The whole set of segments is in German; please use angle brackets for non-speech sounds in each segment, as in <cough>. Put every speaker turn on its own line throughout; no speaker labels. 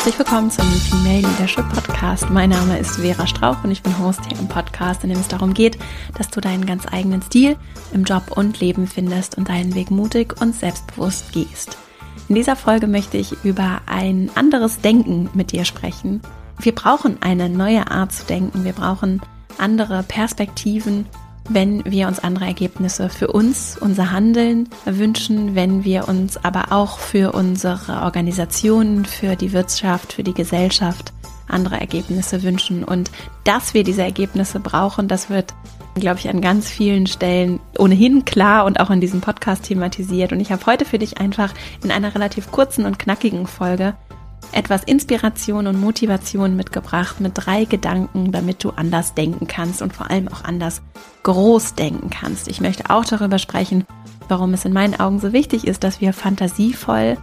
Herzlich willkommen zum Female Leadership Podcast. Mein Name ist Vera Strauch und ich bin Host hier im Podcast, in dem es darum geht, dass du deinen ganz eigenen Stil im Job und Leben findest und deinen Weg mutig und selbstbewusst gehst. In dieser Folge möchte ich über ein anderes Denken mit dir sprechen. Wir brauchen eine neue Art zu denken. Wir brauchen andere Perspektiven wenn wir uns andere Ergebnisse für uns, unser Handeln wünschen, wenn wir uns aber auch für unsere Organisationen, für die Wirtschaft, für die Gesellschaft andere Ergebnisse wünschen. Und dass wir diese Ergebnisse brauchen, das wird, glaube ich, an ganz vielen Stellen ohnehin klar und auch in diesem Podcast thematisiert. Und ich habe heute für dich einfach in einer relativ kurzen und knackigen Folge etwas Inspiration und Motivation mitgebracht mit drei Gedanken, damit du anders denken kannst und vor allem auch anders groß denken kannst. Ich möchte auch darüber sprechen, warum es in meinen Augen so wichtig ist, dass wir fantasievoll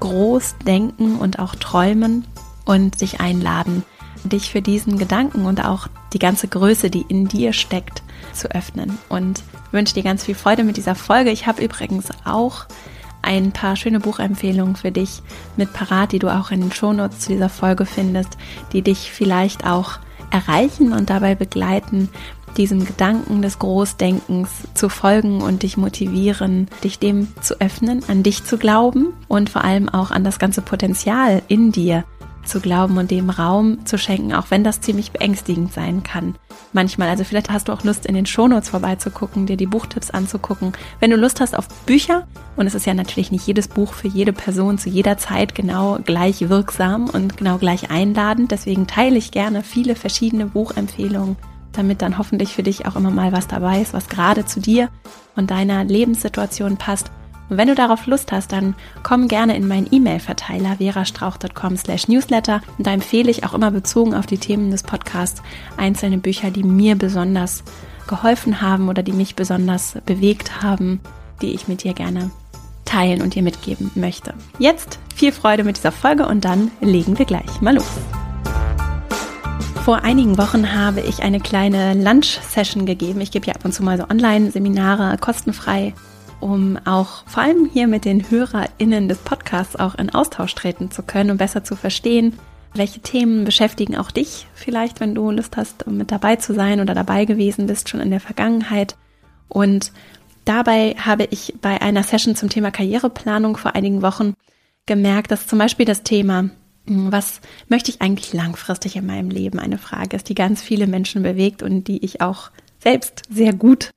groß denken und auch träumen und dich einladen, dich für diesen Gedanken und auch die ganze Größe, die in dir steckt, zu öffnen. Und wünsche dir ganz viel Freude mit dieser Folge. Ich habe übrigens auch ein paar schöne Buchempfehlungen für dich mit parat, die du auch in den Shownotes zu dieser Folge findest, die dich vielleicht auch erreichen und dabei begleiten, diesem Gedanken des Großdenkens zu folgen und dich motivieren, dich dem zu öffnen, an dich zu glauben und vor allem auch an das ganze Potenzial in dir zu glauben und dem Raum zu schenken, auch wenn das ziemlich beängstigend sein kann. Manchmal, also vielleicht hast du auch Lust, in den Shownotes vorbeizugucken, dir die Buchtipps anzugucken. Wenn du Lust hast auf Bücher, und es ist ja natürlich nicht jedes Buch für jede Person zu jeder Zeit genau gleich wirksam und genau gleich einladend, deswegen teile ich gerne viele verschiedene Buchempfehlungen, damit dann hoffentlich für dich auch immer mal was dabei ist, was gerade zu dir und deiner Lebenssituation passt und wenn du darauf Lust hast, dann komm gerne in meinen E-Mail-Verteiler verastrauch.com slash newsletter und da empfehle ich auch immer bezogen auf die Themen des Podcasts einzelne Bücher, die mir besonders geholfen haben oder die mich besonders bewegt haben, die ich mit dir gerne teilen und dir mitgeben möchte. Jetzt viel Freude mit dieser Folge und dann legen wir gleich mal los. Vor einigen Wochen habe ich eine kleine Lunch-Session gegeben. Ich gebe ja ab und zu mal so Online-Seminare kostenfrei um auch vor allem hier mit den HörerInnen des Podcasts auch in Austausch treten zu können und besser zu verstehen, welche Themen beschäftigen auch dich vielleicht, wenn du Lust hast, mit dabei zu sein oder dabei gewesen bist schon in der Vergangenheit. Und dabei habe ich bei einer Session zum Thema Karriereplanung vor einigen Wochen gemerkt, dass zum Beispiel das Thema hm, was möchte ich eigentlich langfristig in meinem Leben? Eine Frage ist, die ganz viele Menschen bewegt und die ich auch selbst sehr gut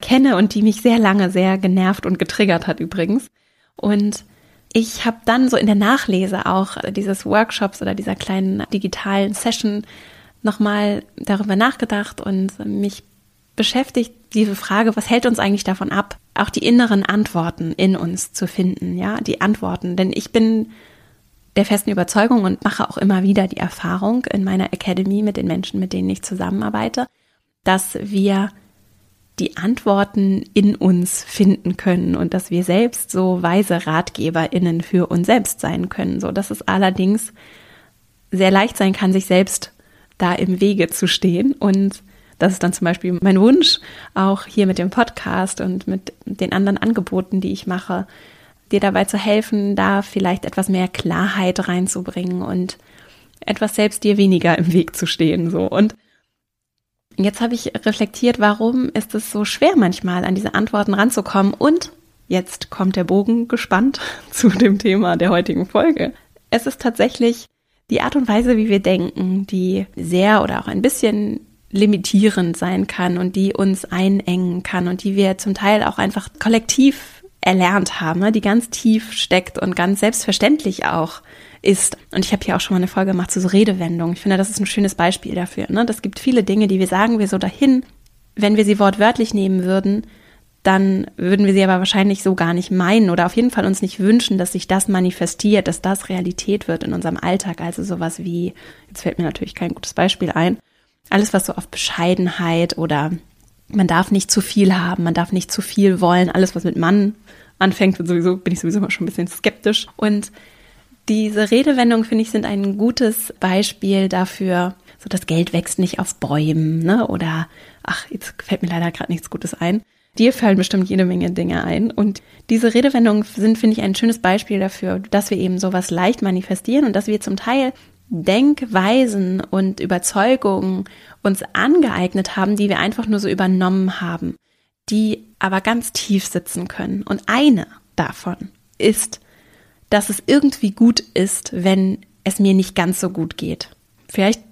kenne und die mich sehr lange sehr genervt und getriggert hat übrigens. Und ich habe dann so in der Nachlese auch dieses Workshops oder dieser kleinen digitalen Session nochmal darüber nachgedacht und mich beschäftigt diese Frage, was hält uns eigentlich davon ab, auch die inneren Antworten in uns zu finden, ja, die Antworten. Denn ich bin der festen Überzeugung und mache auch immer wieder die Erfahrung in meiner Academy mit den Menschen, mit denen ich zusammenarbeite, dass wir die Antworten in uns finden können und dass wir selbst so weise RatgeberInnen für uns selbst sein können, so dass es allerdings sehr leicht sein kann, sich selbst da im Wege zu stehen und das ist dann zum Beispiel mein Wunsch, auch hier mit dem Podcast und mit den anderen Angeboten, die ich mache, dir dabei zu helfen, da vielleicht etwas mehr Klarheit reinzubringen und etwas selbst dir weniger im Weg zu stehen, so. Und Jetzt habe ich reflektiert, warum ist es so schwer manchmal an diese Antworten ranzukommen und jetzt kommt der Bogen gespannt <laughs> zu dem Thema der heutigen Folge. Es ist tatsächlich die Art und Weise, wie wir denken, die sehr oder auch ein bisschen limitierend sein kann und die uns einengen kann und die wir zum Teil auch einfach kollektiv erlernt haben, ne, die ganz tief steckt und ganz selbstverständlich auch ist. Und ich habe hier auch schon mal eine Folge gemacht zu so Redewendungen. Ich finde, das ist ein schönes Beispiel dafür. Ne? Das gibt viele Dinge, die wir sagen wir so dahin. Wenn wir sie wortwörtlich nehmen würden, dann würden wir sie aber wahrscheinlich so gar nicht meinen oder auf jeden Fall uns nicht wünschen, dass sich das manifestiert, dass das Realität wird in unserem Alltag. Also sowas wie, jetzt fällt mir natürlich kein gutes Beispiel ein, alles was so auf Bescheidenheit oder man darf nicht zu viel haben, man darf nicht zu viel wollen, alles was mit Mann anfängt, sowieso bin ich sowieso mal schon ein bisschen skeptisch und diese Redewendungen, finde ich, sind ein gutes Beispiel dafür, so das Geld wächst nicht auf Bäumen, ne? Oder, ach, jetzt fällt mir leider gerade nichts Gutes ein. dir fallen bestimmt jede Menge Dinge ein. Und diese Redewendungen sind, finde ich, ein schönes Beispiel dafür, dass wir eben sowas leicht manifestieren und dass wir zum Teil Denkweisen und Überzeugungen uns angeeignet haben, die wir einfach nur so übernommen haben, die aber ganz tief sitzen können. Und eine davon ist, dass es irgendwie gut ist, wenn es mir nicht ganz so gut geht. Vielleicht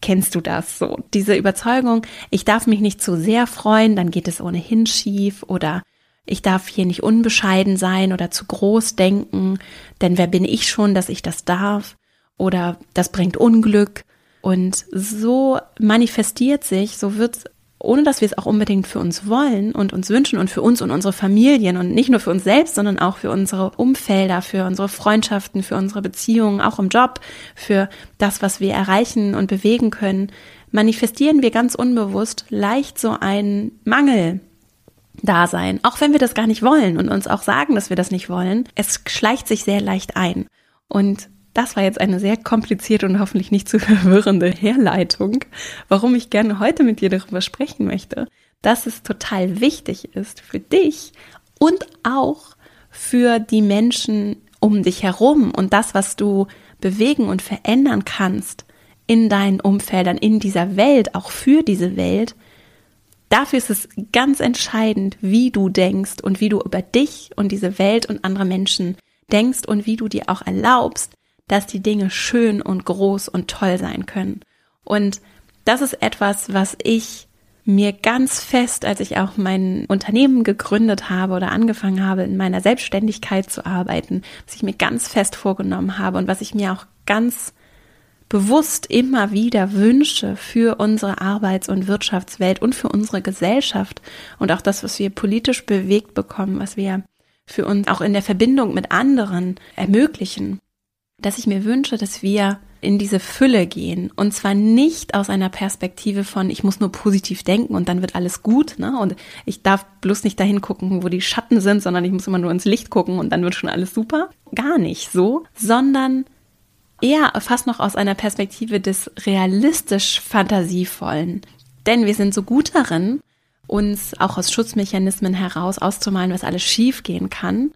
kennst du das so. Diese Überzeugung, ich darf mich nicht zu sehr freuen, dann geht es ohnehin schief oder ich darf hier nicht unbescheiden sein oder zu groß denken, denn wer bin ich schon, dass ich das darf? oder das bringt Unglück. Und so manifestiert sich, so wird ohne dass wir es auch unbedingt für uns wollen und uns wünschen und für uns und unsere Familien und nicht nur für uns selbst, sondern auch für unsere Umfelder, für unsere Freundschaften, für unsere Beziehungen, auch im Job, für das, was wir erreichen und bewegen können, manifestieren wir ganz unbewusst leicht so einen Mangel Dasein, auch wenn wir das gar nicht wollen und uns auch sagen, dass wir das nicht wollen. Es schleicht sich sehr leicht ein. Und das war jetzt eine sehr komplizierte und hoffentlich nicht zu <laughs> verwirrende Herleitung, warum ich gerne heute mit dir darüber sprechen möchte, dass es total wichtig ist für dich und auch für die Menschen um dich herum und das, was du bewegen und verändern kannst in deinen Umfeldern, in dieser Welt, auch für diese Welt. Dafür ist es ganz entscheidend, wie du denkst und wie du über dich und diese Welt und andere Menschen denkst und wie du dir auch erlaubst, dass die Dinge schön und groß und toll sein können. Und das ist etwas, was ich mir ganz fest, als ich auch mein Unternehmen gegründet habe oder angefangen habe, in meiner Selbstständigkeit zu arbeiten, was ich mir ganz fest vorgenommen habe und was ich mir auch ganz bewusst immer wieder wünsche für unsere Arbeits- und Wirtschaftswelt und für unsere Gesellschaft und auch das, was wir politisch bewegt bekommen, was wir für uns auch in der Verbindung mit anderen ermöglichen dass ich mir wünsche, dass wir in diese Fülle gehen und zwar nicht aus einer Perspektive von ich muss nur positiv denken und dann wird alles gut, ne? Und ich darf bloß nicht dahin gucken, wo die Schatten sind, sondern ich muss immer nur ins Licht gucken und dann wird schon alles super. Gar nicht so, sondern eher fast noch aus einer Perspektive des realistisch fantasievollen. Denn wir sind so gut darin, uns auch aus Schutzmechanismen heraus auszumalen, was alles schiefgehen kann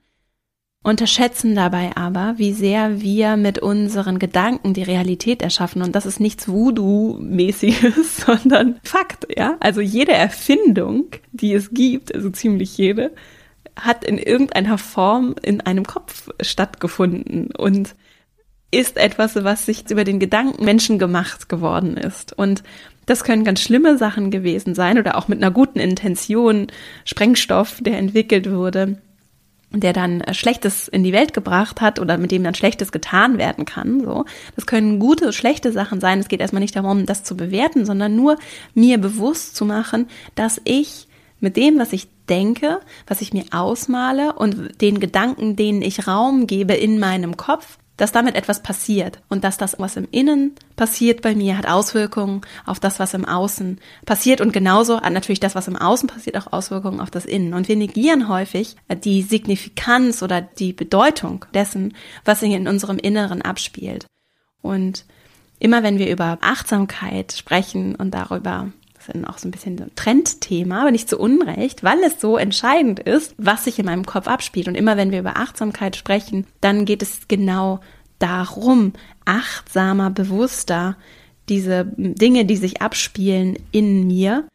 unterschätzen dabei aber, wie sehr wir mit unseren Gedanken die Realität erschaffen. Und das ist nichts Voodoo-mäßiges, <laughs> sondern Fakt, ja. Also jede Erfindung, die es gibt, also ziemlich jede, hat in irgendeiner Form in einem Kopf stattgefunden und ist etwas, was sich über den Gedanken Menschen gemacht geworden ist. Und das können ganz schlimme Sachen gewesen sein oder auch mit einer guten Intention, Sprengstoff, der entwickelt wurde der dann äh, Schlechtes in die Welt gebracht hat oder mit dem dann Schlechtes getan werden kann. So, das können gute, schlechte Sachen sein. Es geht erstmal nicht darum, das zu bewerten, sondern nur mir bewusst zu machen, dass ich mit dem, was ich denke, was ich mir ausmale und den Gedanken, denen ich Raum gebe in meinem Kopf, dass damit etwas passiert und dass das, was im Innen passiert bei mir, hat Auswirkungen auf das, was im Außen passiert und genauso hat natürlich das, was im Außen passiert, auch Auswirkungen auf das Innen. Und wir negieren häufig die Signifikanz oder die Bedeutung dessen, was sich in unserem Inneren abspielt. Und immer wenn wir über Achtsamkeit sprechen und darüber das ist auch so ein bisschen ein Trendthema, aber nicht zu Unrecht, weil es so entscheidend ist, was sich in meinem Kopf abspielt. Und immer wenn wir über Achtsamkeit sprechen, dann geht es genau darum, achtsamer, bewusster diese Dinge, die sich abspielen in mir,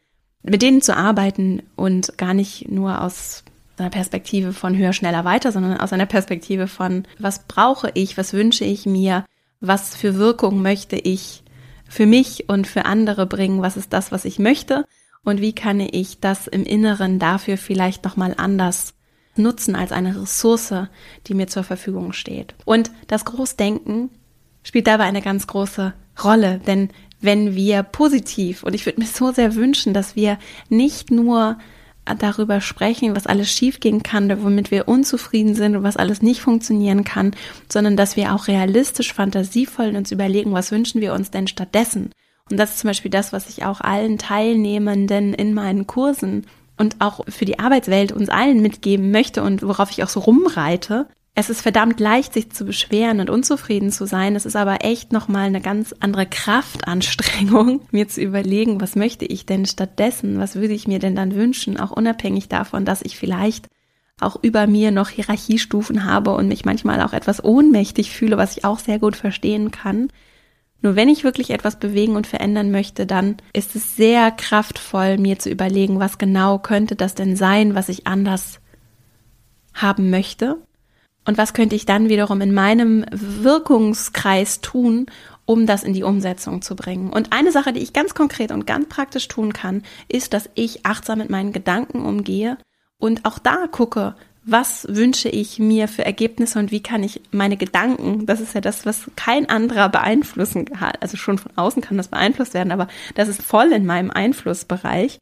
mit denen zu arbeiten und gar nicht nur aus einer Perspektive von höher, schneller, weiter, sondern aus einer Perspektive von, was brauche ich, was wünsche ich mir, was für Wirkung möchte ich für mich und für andere bringen? Was ist das, was ich möchte? Und wie kann ich das im Inneren dafür vielleicht nochmal anders nutzen als eine Ressource, die mir zur Verfügung steht? Und das Großdenken spielt dabei eine ganz große Rolle, denn wenn wir positiv, und ich würde mir so sehr wünschen, dass wir nicht nur darüber sprechen, was alles schiefgehen kann, womit wir unzufrieden sind und was alles nicht funktionieren kann, sondern dass wir auch realistisch, fantasievoll uns überlegen, was wünschen wir uns denn stattdessen. Und das ist zum Beispiel das, was ich auch allen Teilnehmenden in meinen Kursen und auch für die Arbeitswelt uns allen mitgeben möchte und worauf ich auch so rumreite, es ist verdammt leicht, sich zu beschweren und unzufrieden zu sein. Es ist aber echt nochmal eine ganz andere Kraftanstrengung, <laughs> mir zu überlegen, was möchte ich denn stattdessen? Was würde ich mir denn dann wünschen? Auch unabhängig davon, dass ich vielleicht auch über mir noch Hierarchiestufen habe und mich manchmal auch etwas ohnmächtig fühle, was ich auch sehr gut verstehen kann. Nur wenn ich wirklich etwas bewegen und verändern möchte, dann ist es sehr kraftvoll, mir zu überlegen, was genau könnte das denn sein, was ich anders haben möchte und was könnte ich dann wiederum in meinem Wirkungskreis tun, um das in die Umsetzung zu bringen? Und eine Sache, die ich ganz konkret und ganz praktisch tun kann, ist, dass ich achtsam mit meinen Gedanken umgehe und auch da gucke, was wünsche ich mir für Ergebnisse und wie kann ich meine Gedanken, das ist ja das, was kein anderer beeinflussen kann, also schon von außen kann das beeinflusst werden, aber das ist voll in meinem Einflussbereich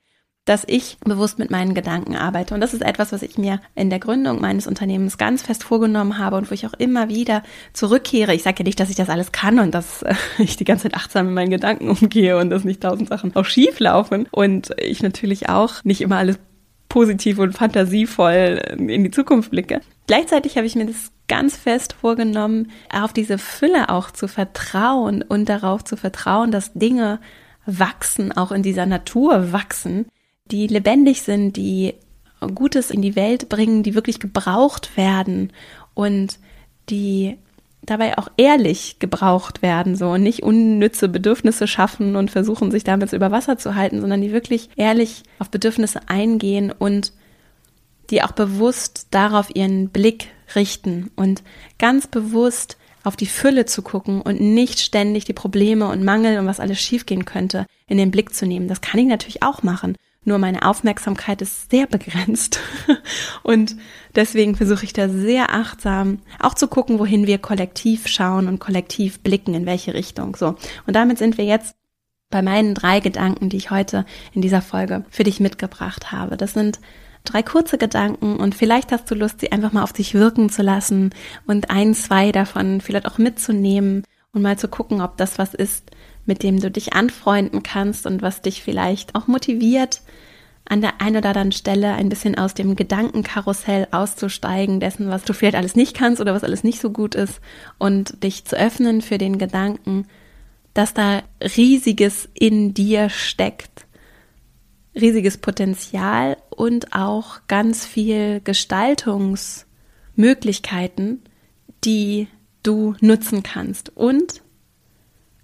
dass ich bewusst mit meinen Gedanken arbeite. Und das ist etwas, was ich mir in der Gründung meines Unternehmens ganz fest vorgenommen habe und wo ich auch immer wieder zurückkehre. Ich sage ja nicht, dass ich das alles kann und dass äh, ich die ganze Zeit achtsam mit meinen Gedanken umgehe und dass nicht tausend Sachen auch schief laufen und ich natürlich auch nicht immer alles positiv und fantasievoll in die Zukunft blicke. Gleichzeitig habe ich mir das ganz fest vorgenommen, auf diese Fülle auch zu vertrauen und darauf zu vertrauen, dass Dinge wachsen, auch in dieser Natur wachsen, die lebendig sind, die Gutes in die Welt bringen, die wirklich gebraucht werden und die dabei auch ehrlich gebraucht werden, so und nicht unnütze Bedürfnisse schaffen und versuchen, sich damit über Wasser zu halten, sondern die wirklich ehrlich auf Bedürfnisse eingehen und die auch bewusst darauf ihren Blick richten und ganz bewusst auf die Fülle zu gucken und nicht ständig die Probleme und Mangel und was alles schiefgehen könnte in den Blick zu nehmen. Das kann ich natürlich auch machen. Nur meine Aufmerksamkeit ist sehr begrenzt. <laughs> Und deswegen versuche ich da sehr achtsam auch zu gucken, wohin wir kollektiv schauen und kollektiv blicken, in welche Richtung. So. Und damit sind wir jetzt bei meinen drei Gedanken, die ich heute in dieser Folge für dich mitgebracht habe. Das sind drei kurze Gedanken und vielleicht hast du Lust, sie einfach mal auf dich wirken zu lassen und ein, zwei davon vielleicht auch mitzunehmen und mal zu gucken, ob das was ist, mit dem du dich anfreunden kannst und was dich vielleicht auch motiviert, an der einen oder anderen Stelle ein bisschen aus dem Gedankenkarussell auszusteigen, dessen, was du vielleicht alles nicht kannst oder was alles nicht so gut ist und dich zu öffnen für den Gedanken, dass da riesiges in dir steckt, riesiges Potenzial und auch ganz viel Gestaltungsmöglichkeiten, die du nutzen kannst. Und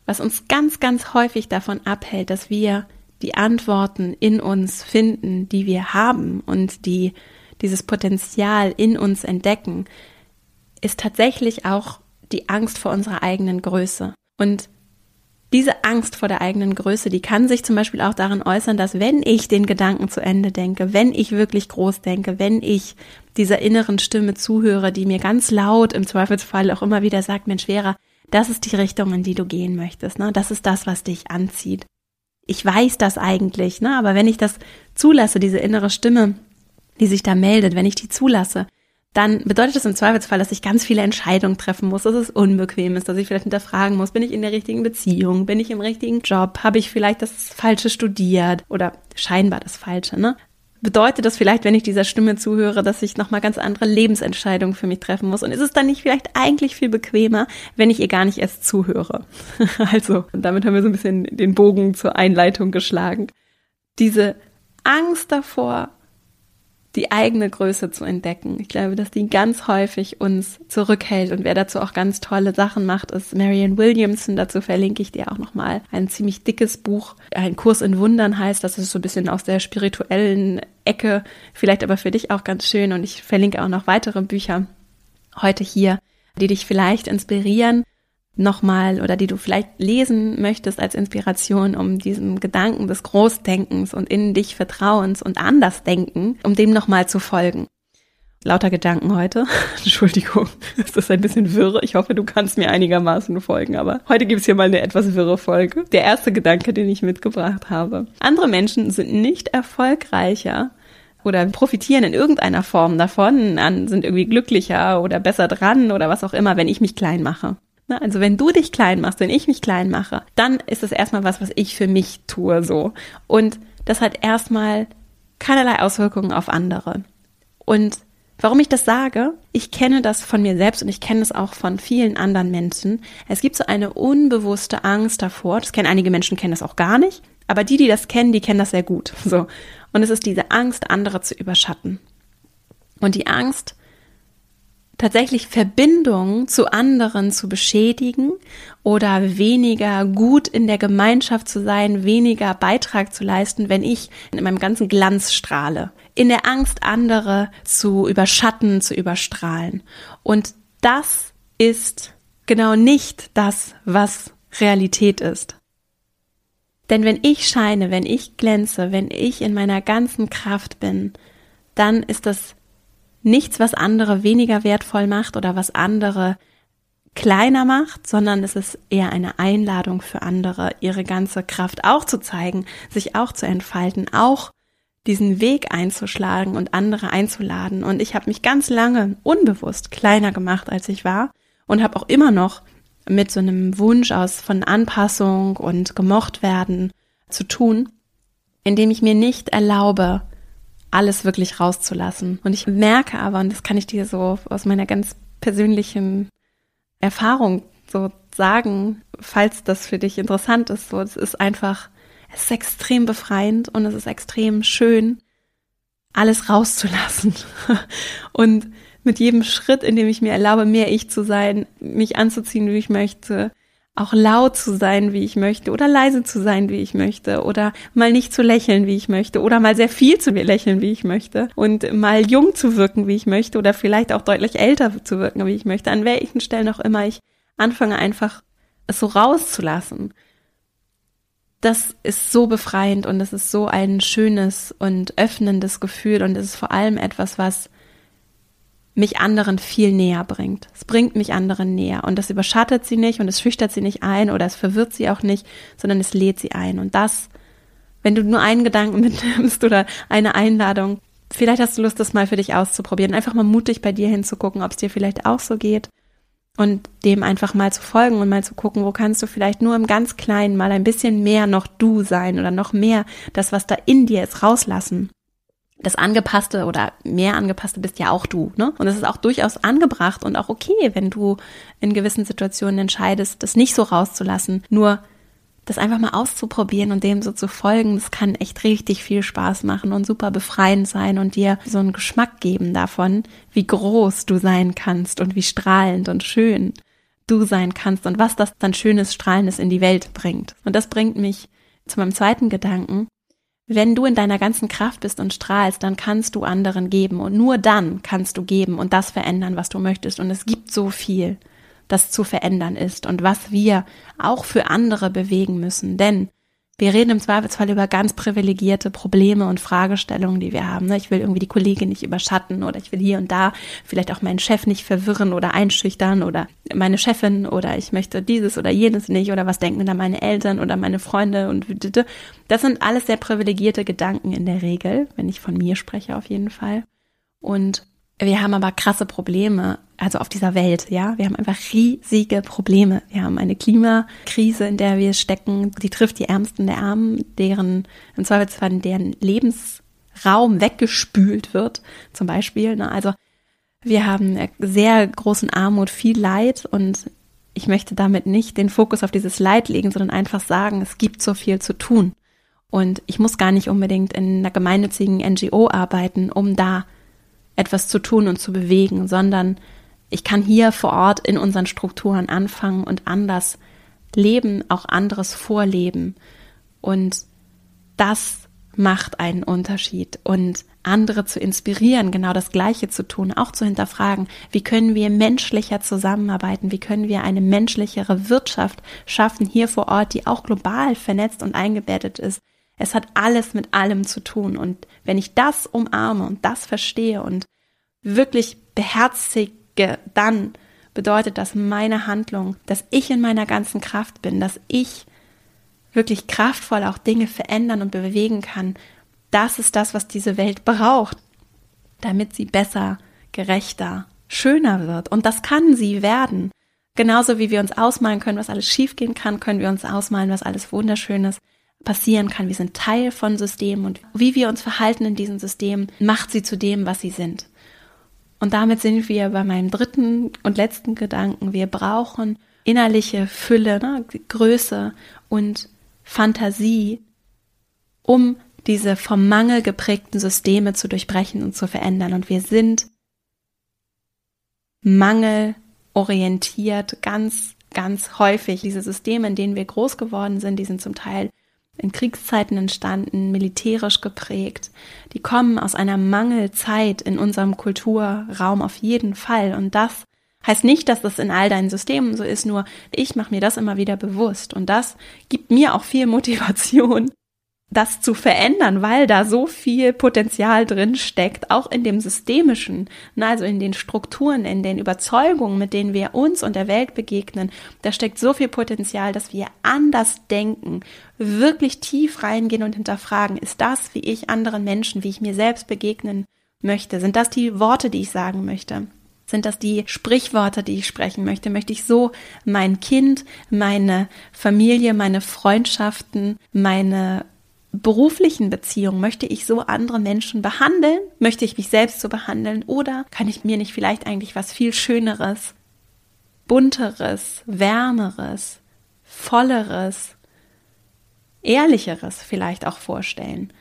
was uns ganz, ganz häufig davon abhält, dass wir die Antworten in uns finden, die wir haben und die dieses Potenzial in uns entdecken, ist tatsächlich auch die Angst vor unserer eigenen Größe. Und diese Angst vor der eigenen Größe, die kann sich zum Beispiel auch darin äußern, dass wenn ich den Gedanken zu Ende denke, wenn ich wirklich groß denke, wenn ich dieser inneren Stimme zuhöre, die mir ganz laut im Zweifelsfall auch immer wieder sagt, Mensch, Vera, das ist die Richtung, in die du gehen möchtest. Ne? Das ist das, was dich anzieht. Ich weiß das eigentlich, ne? aber wenn ich das zulasse, diese innere Stimme, die sich da meldet, wenn ich die zulasse, dann bedeutet das im Zweifelsfall, dass ich ganz viele Entscheidungen treffen muss, dass es unbequem ist, dass ich vielleicht hinterfragen muss, bin ich in der richtigen Beziehung, bin ich im richtigen Job, habe ich vielleicht das Falsche studiert oder scheinbar das Falsche, ne? Bedeutet das vielleicht, wenn ich dieser Stimme zuhöre, dass ich nochmal ganz andere Lebensentscheidungen für mich treffen muss? Und ist es dann nicht vielleicht eigentlich viel bequemer, wenn ich ihr gar nicht erst zuhöre? <laughs> also, und damit haben wir so ein bisschen den Bogen zur Einleitung geschlagen. Diese Angst davor, die eigene Größe zu entdecken. Ich glaube, dass die ganz häufig uns zurückhält und wer dazu auch ganz tolle Sachen macht, ist Marianne Williamson. Dazu verlinke ich dir auch nochmal ein ziemlich dickes Buch. Ein Kurs in Wundern heißt, das ist so ein bisschen aus der spirituellen Ecke, vielleicht aber für dich auch ganz schön und ich verlinke auch noch weitere Bücher heute hier, die dich vielleicht inspirieren, nochmal oder die du vielleicht lesen möchtest als Inspiration, um diesen Gedanken des Großdenkens und in dich Vertrauens und Andersdenken, um dem nochmal zu folgen. Lauter Gedanken heute. <laughs> Entschuldigung, ist ein bisschen wirre. Ich hoffe, du kannst mir einigermaßen folgen, aber heute gibt es hier mal eine etwas wirre Folge. Der erste Gedanke, den ich mitgebracht habe. Andere Menschen sind nicht erfolgreicher oder profitieren in irgendeiner Form davon, sind irgendwie glücklicher oder besser dran oder was auch immer, wenn ich mich klein mache. Ne? Also wenn du dich klein machst, wenn ich mich klein mache, dann ist es erstmal was, was ich für mich tue so. Und das hat erstmal keinerlei Auswirkungen auf andere. Und Warum ich das sage? Ich kenne das von mir selbst und ich kenne es auch von vielen anderen Menschen. Es gibt so eine unbewusste Angst davor. Das kennen einige Menschen, kennen das auch gar nicht. Aber die, die das kennen, die kennen das sehr gut. So. Und es ist diese Angst, andere zu überschatten. Und die Angst, tatsächlich Verbindungen zu anderen zu beschädigen oder weniger gut in der Gemeinschaft zu sein, weniger Beitrag zu leisten, wenn ich in meinem ganzen Glanz strahle. In der Angst, andere zu überschatten, zu überstrahlen. Und das ist genau nicht das, was Realität ist. Denn wenn ich scheine, wenn ich glänze, wenn ich in meiner ganzen Kraft bin, dann ist das nichts, was andere weniger wertvoll macht oder was andere kleiner macht, sondern es ist eher eine Einladung für andere, ihre ganze Kraft auch zu zeigen, sich auch zu entfalten, auch diesen Weg einzuschlagen und andere einzuladen. Und ich habe mich ganz lange unbewusst kleiner gemacht, als ich war und habe auch immer noch mit so einem Wunsch aus von Anpassung und gemocht werden zu tun, indem ich mir nicht erlaube, alles wirklich rauszulassen. Und ich merke aber, und das kann ich dir so aus meiner ganz persönlichen Erfahrung so sagen, falls das für dich interessant ist, so, es ist einfach, es ist extrem befreiend und es ist extrem schön, alles rauszulassen. <laughs> und mit jedem Schritt, in dem ich mir erlaube, mehr ich zu sein, mich anzuziehen, wie ich möchte, auch laut zu sein, wie ich möchte, oder leise zu sein, wie ich möchte, oder mal nicht zu lächeln, wie ich möchte, oder mal sehr viel zu mir lächeln, wie ich möchte, und mal jung zu wirken, wie ich möchte, oder vielleicht auch deutlich älter zu wirken, wie ich möchte, an welchen Stellen auch immer ich anfange, einfach es so rauszulassen. Das ist so befreiend und es ist so ein schönes und öffnendes Gefühl und es ist vor allem etwas, was mich anderen viel näher bringt. Es bringt mich anderen näher und das überschattet sie nicht und es schüchtert sie nicht ein oder es verwirrt sie auch nicht, sondern es lädt sie ein. Und das, wenn du nur einen Gedanken <laughs> mitnimmst oder eine Einladung, vielleicht hast du Lust, das mal für dich auszuprobieren. Einfach mal mutig bei dir hinzugucken, ob es dir vielleicht auch so geht und dem einfach mal zu folgen und mal zu gucken, wo kannst du vielleicht nur im ganz Kleinen mal ein bisschen mehr noch du sein oder noch mehr das, was da in dir ist, rauslassen das angepasste oder mehr angepasste bist ja auch du, ne? Und es ist auch durchaus angebracht und auch okay, wenn du in gewissen Situationen entscheidest, das nicht so rauszulassen. Nur das einfach mal auszuprobieren und dem so zu folgen, das kann echt richtig viel Spaß machen und super befreiend sein und dir so einen Geschmack geben davon, wie groß du sein kannst und wie strahlend und schön du sein kannst und was das dann schönes, strahlendes in die Welt bringt. Und das bringt mich zu meinem zweiten Gedanken, wenn du in deiner ganzen Kraft bist und strahlst, dann kannst du anderen geben und nur dann kannst du geben und das verändern, was du möchtest. Und es gibt so viel, das zu verändern ist und was wir auch für andere bewegen müssen. Denn wir reden im Zweifelsfall über ganz privilegierte Probleme und Fragestellungen, die wir haben. Ne? Ich will irgendwie die Kollegin nicht überschatten oder ich will hier und da vielleicht auch meinen Chef nicht verwirren oder einschüchtern oder meine Chefin oder ich möchte dieses oder jenes nicht oder was denken da meine Eltern oder meine Freunde und das sind alles sehr privilegierte Gedanken in der Regel, wenn ich von mir spreche auf jeden Fall. Und wir haben aber krasse Probleme, also auf dieser Welt, ja. Wir haben einfach riesige Probleme. Wir haben eine Klimakrise, in der wir stecken. Die trifft die Ärmsten der Armen, deren, im Zweifelsfall deren Lebensraum weggespült wird, zum Beispiel. Ne? Also wir haben sehr großen Armut, viel Leid und ich möchte damit nicht den Fokus auf dieses Leid legen, sondern einfach sagen, es gibt so viel zu tun. Und ich muss gar nicht unbedingt in einer gemeinnützigen NGO arbeiten, um da etwas zu tun und zu bewegen, sondern ich kann hier vor Ort in unseren Strukturen anfangen und anders leben, auch anderes vorleben. Und das macht einen Unterschied. Und andere zu inspirieren, genau das Gleiche zu tun, auch zu hinterfragen, wie können wir menschlicher zusammenarbeiten, wie können wir eine menschlichere Wirtschaft schaffen hier vor Ort, die auch global vernetzt und eingebettet ist, es hat alles mit allem zu tun. Und wenn ich das umarme und das verstehe und wirklich beherzige, dann bedeutet das meine Handlung, dass ich in meiner ganzen Kraft bin, dass ich wirklich kraftvoll auch Dinge verändern und bewegen kann. Das ist das, was diese Welt braucht, damit sie besser, gerechter, schöner wird. Und das kann sie werden. Genauso wie wir uns ausmalen können, was alles schiefgehen kann, können wir uns ausmalen, was alles Wunderschönes passieren kann. Wir sind Teil von Systemen und wie wir uns verhalten in diesen Systemen macht sie zu dem, was sie sind. Und damit sind wir bei meinem dritten und letzten Gedanken. Wir brauchen innerliche Fülle, ne, Größe und Fantasie, um diese vom Mangel geprägten Systeme zu durchbrechen und zu verändern. Und wir sind mangelorientiert ganz, ganz häufig. Diese Systeme, in denen wir groß geworden sind, die sind zum Teil in Kriegszeiten entstanden, militärisch geprägt. Die kommen aus einer Mangelzeit in unserem Kulturraum auf jeden Fall. Und das heißt nicht, dass das in all deinen Systemen so ist, nur ich mache mir das immer wieder bewusst. Und das gibt mir auch viel <laughs> Motivation, das zu verändern, weil da so viel Potenzial drin steckt, auch in dem Systemischen, also in den Strukturen, in den Überzeugungen, mit denen wir uns und der Welt begegnen. Da steckt so viel Potenzial, dass wir anders denken, wirklich tief reingehen und hinterfragen, ist das, wie ich anderen Menschen, wie ich mir selbst begegnen möchte? Sind das die Worte, die ich sagen möchte? Sind das die Sprichworte, die ich sprechen möchte? Möchte ich so mein Kind, meine Familie, meine Freundschaften, meine beruflichen Beziehungen möchte ich so andere Menschen behandeln? Möchte ich mich selbst so behandeln? Oder kann ich mir nicht vielleicht eigentlich was viel Schöneres, bunteres, wärmeres, volleres, ehrlicheres vielleicht auch vorstellen?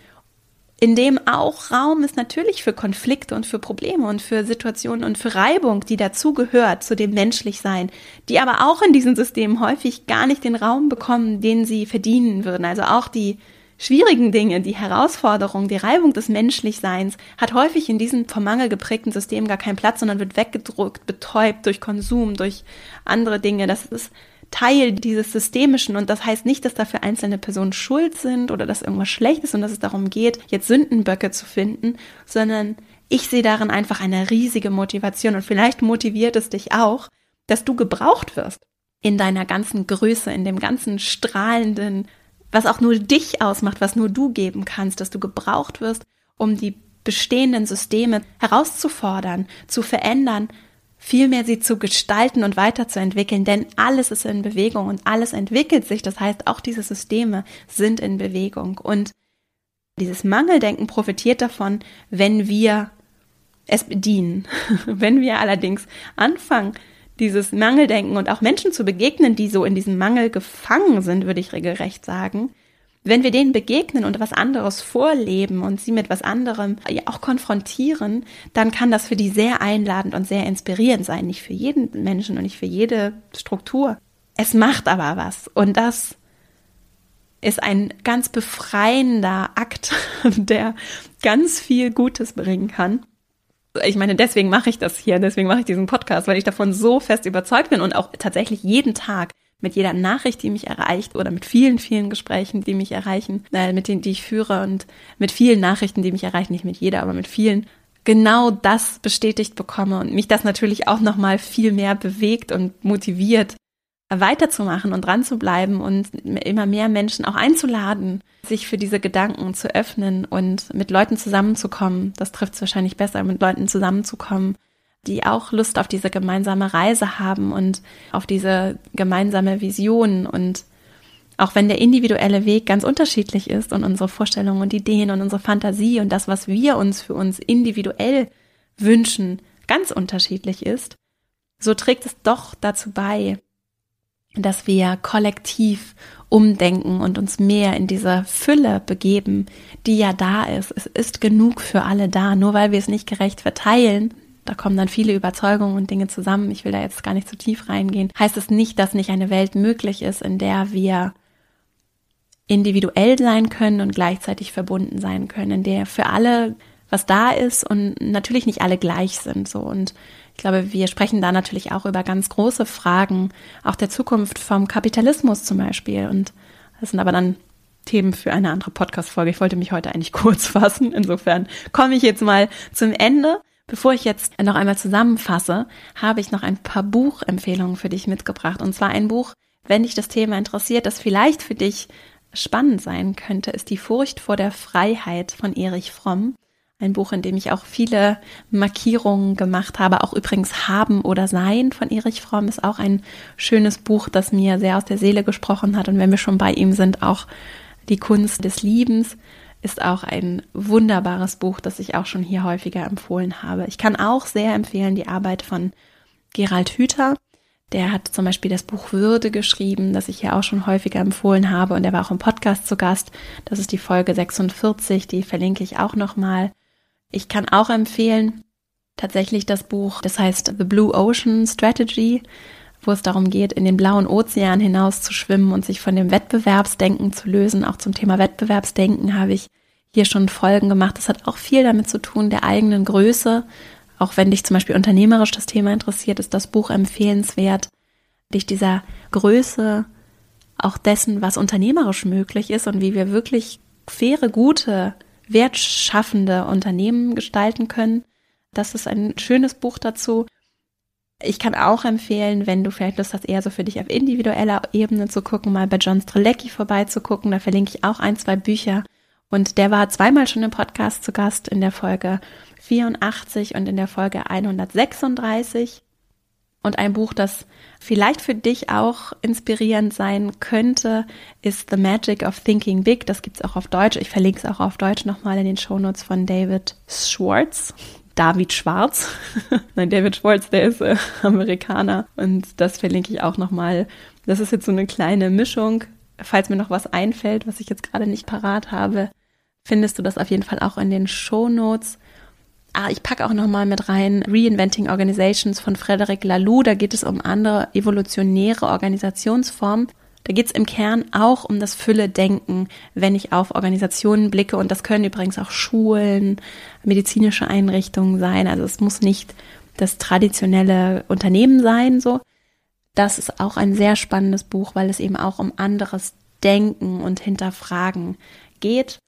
in dem auch Raum ist natürlich für Konflikte und für Probleme und für Situationen und für Reibung, die dazugehört zu dem Menschlichsein, die aber auch in diesen Systemen häufig gar nicht den Raum bekommen, den sie verdienen würden. Also auch die schwierigen Dinge, die Herausforderung, die Reibung des Menschlichseins hat häufig in diesen vom Mangel geprägten Systemen gar keinen Platz, sondern wird weggedrückt, betäubt durch Konsum, durch andere Dinge. Das ist Teil dieses Systemischen und das heißt nicht, dass dafür einzelne Personen schuld sind oder dass irgendwas schlecht ist und dass es darum geht, jetzt Sündenböcke zu finden, sondern ich sehe darin einfach eine riesige Motivation und vielleicht motiviert es dich auch, dass du gebraucht wirst in deiner ganzen Größe, in dem ganzen strahlenden, was auch nur dich ausmacht, was nur du geben kannst, dass du gebraucht wirst, um die bestehenden Systeme herauszufordern, zu verändern, vielmehr sie zu gestalten und weiterzuentwickeln, denn alles ist in Bewegung und alles entwickelt sich. Das heißt, auch diese Systeme sind in Bewegung und dieses Mangeldenken profitiert davon, wenn wir es bedienen. <laughs> wenn wir allerdings anfangen, dieses Mangeldenken und auch Menschen zu begegnen, die so in diesem Mangel gefangen sind, würde ich regelrecht sagen, wenn wir denen begegnen und was anderes vorleben und sie mit was anderem ja auch konfrontieren, dann kann das für die sehr einladend und sehr inspirierend sein. Nicht für jeden Menschen und nicht für jede Struktur. Es macht aber was. Und das ist ein ganz befreiender Akt, <laughs> der ganz viel Gutes bringen kann ich meine, deswegen mache ich das hier, deswegen mache ich diesen Podcast, weil ich davon so fest überzeugt bin und auch tatsächlich jeden Tag mit jeder Nachricht, die mich erreicht oder mit vielen, vielen Gesprächen, die mich erreichen, äh, mit denen, die ich führe und mit vielen Nachrichten, die mich erreichen, nicht mit jeder, aber mit vielen, genau das bestätigt bekomme und mich das natürlich auch nochmal viel mehr bewegt und motiviert, weiterzumachen und dran zu bleiben und immer mehr Menschen auch einzuladen, sich für diese Gedanken zu öffnen und mit Leuten zusammenzukommen. Das trifft es wahrscheinlich besser, mit Leuten zusammenzukommen, die auch Lust auf diese gemeinsame Reise haben und auf diese gemeinsame Vision und auch wenn der individuelle Weg ganz unterschiedlich ist und unsere Vorstellungen und Ideen und unsere Fantasie und das, was wir uns für uns individuell wünschen, ganz unterschiedlich ist, so trägt es doch dazu bei, dass wir kollektiv umdenken und uns mehr in dieser Fülle begeben, die ja da ist. Es ist genug für alle da, nur weil wir es nicht gerecht verteilen, da kommen dann viele Überzeugungen und Dinge zusammen. Ich will da jetzt gar nicht zu tief reingehen. Heißt es nicht, dass nicht eine Welt möglich ist, in der wir individuell sein können und gleichzeitig verbunden sein können, in der für alle was da ist und natürlich nicht alle gleich sind, so. Und ich glaube, wir sprechen da natürlich auch über ganz große Fragen, auch der Zukunft vom Kapitalismus zum Beispiel. Und das sind aber dann Themen für eine andere Podcast-Folge. Ich wollte mich heute eigentlich <laughs> kurz fassen. Insofern komme ich jetzt mal zum Ende. Bevor ich jetzt noch einmal zusammenfasse, habe ich noch ein paar Buchempfehlungen für dich mitgebracht. Und zwar ein Buch, wenn dich das Thema interessiert, das vielleicht für dich spannend sein könnte, ist Die Furcht vor der Freiheit von Erich Fromm. Ein Buch, in dem ich auch viele Markierungen gemacht habe. Auch übrigens Haben oder Sein von Erich Fromm ist auch ein schönes Buch, das mir sehr aus der Seele gesprochen hat. Und wenn wir schon bei ihm sind, auch die Kunst des Liebens ist auch ein wunderbares Buch, das ich auch schon hier häufiger empfohlen habe. Ich kann auch sehr empfehlen die Arbeit von Gerald Hüther. Der hat zum Beispiel das Buch Würde geschrieben, das ich hier auch schon häufiger empfohlen habe und er war auch im Podcast zu Gast. Das ist die Folge 46, die verlinke ich auch nochmal. Ich kann auch empfehlen, tatsächlich das Buch, das heißt The Blue Ocean Strategy, wo es darum geht, in den blauen Ozean hinaus zu schwimmen und sich von dem Wettbewerbsdenken zu lösen. Auch zum Thema Wettbewerbsdenken habe ich hier schon Folgen gemacht. Das hat auch viel damit zu tun, der eigenen Größe auch wenn dich zum Beispiel unternehmerisch das Thema interessiert, ist das Buch empfehlenswert, dich dieser Größe auch dessen, was unternehmerisch möglich ist und wie wir wirklich faire, gute, wertschaffende Unternehmen gestalten können. Das ist ein schönes Buch dazu. Ich kann auch empfehlen, wenn du vielleicht Lust hast, eher so für dich auf individueller Ebene zu gucken, mal bei John Strelecki vorbeizugucken. Da verlinke ich auch ein, zwei Bücher. Und der war zweimal schon im Podcast zu Gast in der Folge 84 und in der Folge 136. Und ein Buch, das vielleicht für dich auch inspirierend sein könnte, ist The Magic of Thinking Big. Das gibt's auch auf Deutsch. Ich verlinke es auch auf Deutsch nochmal in den Shownotes von David Schwartz. David Schwarz. <laughs> Nein, David Schwartz, der ist äh, Amerikaner. Und das verlinke ich auch nochmal. Das ist jetzt so eine kleine Mischung. Falls mir noch was einfällt, was ich jetzt gerade nicht parat habe, findest du das auf jeden Fall auch in den Shownotes. Ah, ich packe auch nochmal mit rein Reinventing Organizations von Frederic Laloux. Da geht es um andere evolutionäre Organisationsformen. Da geht es im Kern auch um das Fülle-Denken, wenn ich auf Organisationen blicke. Und das können übrigens auch Schulen, medizinische Einrichtungen sein. Also es muss nicht das traditionelle Unternehmen sein, so. Das ist auch ein sehr spannendes Buch, weil es eben auch um anderes Denken und Hinterfragen geht.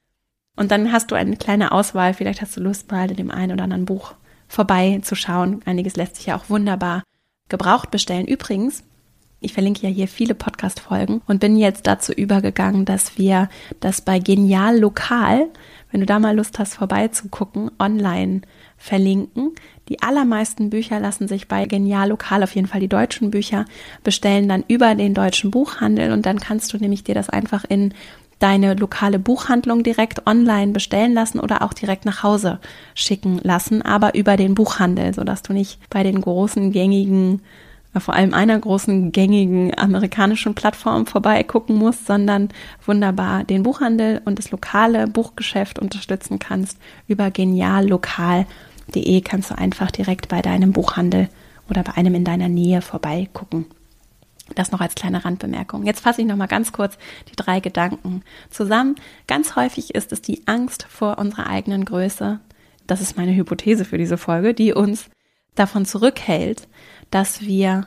Und dann hast du eine kleine Auswahl. Vielleicht hast du Lust, mal in dem einen oder anderen Buch vorbeizuschauen. Einiges lässt sich ja auch wunderbar gebraucht bestellen. Übrigens, ich verlinke ja hier viele Podcast-Folgen und bin jetzt dazu übergegangen, dass wir das bei Genial Lokal, wenn du da mal Lust hast, vorbeizugucken, online verlinken. Die allermeisten Bücher lassen sich bei Genial Lokal, auf jeden Fall die deutschen Bücher, bestellen dann über den deutschen Buchhandel und dann kannst du nämlich dir das einfach in deine lokale Buchhandlung direkt online bestellen lassen oder auch direkt nach Hause schicken lassen, aber über den Buchhandel, sodass du nicht bei den großen gängigen äh, vor allem einer großen gängigen amerikanischen Plattform vorbeigucken musst, sondern wunderbar den Buchhandel und das lokale Buchgeschäft unterstützen kannst. Über geniallokal.de kannst du einfach direkt bei deinem Buchhandel oder bei einem in deiner Nähe vorbeigucken. Das noch als kleine Randbemerkung. Jetzt fasse ich noch mal ganz kurz die drei Gedanken zusammen. Ganz häufig ist es die Angst vor unserer eigenen Größe. Das ist meine Hypothese für diese Folge, die uns davon zurückhält, dass wir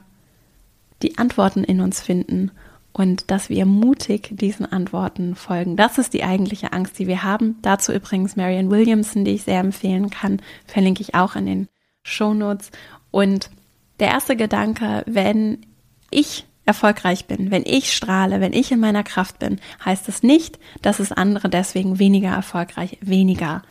die Antworten in uns finden und dass wir mutig diesen Antworten folgen. Das ist die eigentliche Angst, die wir haben. Dazu übrigens Marianne Williamson, die ich sehr empfehlen kann, verlinke ich auch in den Shownotes. Und der erste Gedanke, wenn ich erfolgreich bin, wenn ich strahle, wenn ich in meiner Kraft bin, heißt es nicht, dass es andere deswegen weniger erfolgreich, weniger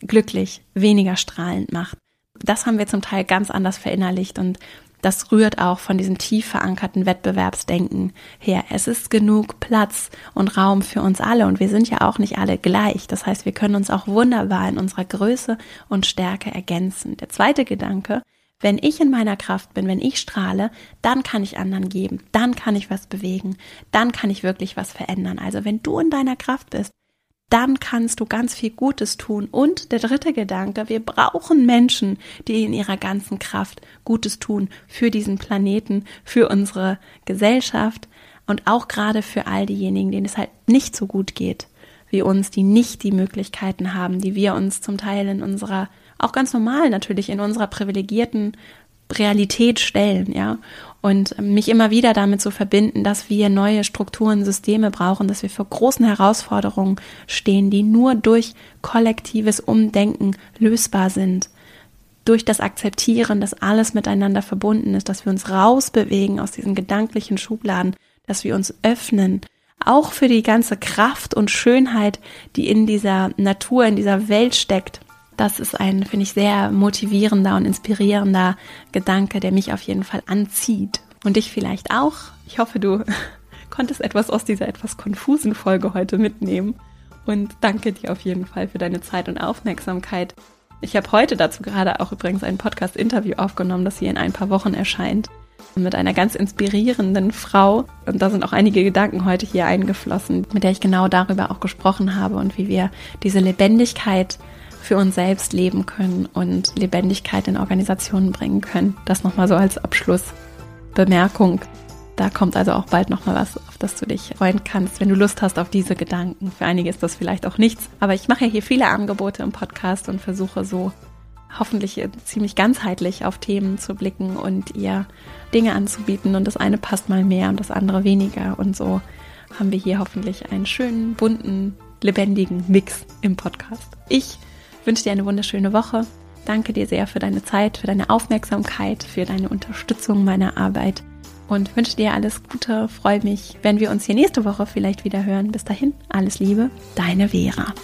glücklich, weniger strahlend macht. Das haben wir zum Teil ganz anders verinnerlicht und das rührt auch von diesem tief verankerten Wettbewerbsdenken her. Es ist genug Platz und Raum für uns alle und wir sind ja auch nicht alle gleich. Das heißt, wir können uns auch wunderbar in unserer Größe und Stärke ergänzen. Der zweite Gedanke wenn ich in meiner Kraft bin, wenn ich strahle, dann kann ich anderen geben, dann kann ich was bewegen, dann kann ich wirklich was verändern. Also wenn du in deiner Kraft bist, dann kannst du ganz viel Gutes tun. Und der dritte Gedanke, wir brauchen Menschen, die in ihrer ganzen Kraft Gutes tun für diesen Planeten, für unsere Gesellschaft und auch gerade für all diejenigen, denen es halt nicht so gut geht wie uns, die nicht die Möglichkeiten haben, die wir uns zum Teil in unserer auch ganz normal natürlich in unserer privilegierten Realität stellen, ja. Und mich immer wieder damit zu verbinden, dass wir neue Strukturen, Systeme brauchen, dass wir vor großen Herausforderungen stehen, die nur durch kollektives Umdenken lösbar sind. Durch das Akzeptieren, dass alles miteinander verbunden ist, dass wir uns rausbewegen aus diesen gedanklichen Schubladen, dass wir uns öffnen, auch für die ganze Kraft und Schönheit, die in dieser Natur, in dieser Welt steckt das ist ein, finde ich, sehr motivierender und inspirierender Gedanke, der mich auf jeden Fall anzieht. Und dich vielleicht auch. Ich hoffe, du <laughs> konntest etwas aus dieser etwas konfusen Folge heute mitnehmen. und danke dir auf jeden Fall für deine Zeit und Aufmerksamkeit. Ich habe heute dazu gerade auch übrigens ein Podcast-Interview aufgenommen, das hier in ein paar Wochen erscheint, mit einer ganz inspirierenden Frau. Und da sind auch einige Gedanken heute hier eingeflossen, mit der ich genau darüber auch gesprochen habe und wie wir diese Lebendigkeit für uns selbst leben können und Lebendigkeit in Organisationen bringen können. Das nochmal so als Abschlussbemerkung. Da kommt also auch bald nochmal was, auf das du dich freuen kannst, wenn du Lust hast auf diese Gedanken. Für einige ist das vielleicht auch nichts, aber ich mache hier viele Angebote im Podcast und versuche so hoffentlich ziemlich ganzheitlich auf Themen zu blicken und ihr Dinge anzubieten. Und das eine passt mal mehr und das andere weniger. Und so haben wir hier hoffentlich einen schönen, bunten, lebendigen Mix im Podcast. Ich wünsche dir eine wunderschöne Woche. Danke dir sehr für deine Zeit, für deine Aufmerksamkeit, für deine Unterstützung meiner Arbeit und wünsche dir alles Gute. Freue mich, wenn wir uns hier nächste Woche vielleicht wieder hören. Bis dahin, alles Liebe, deine Vera.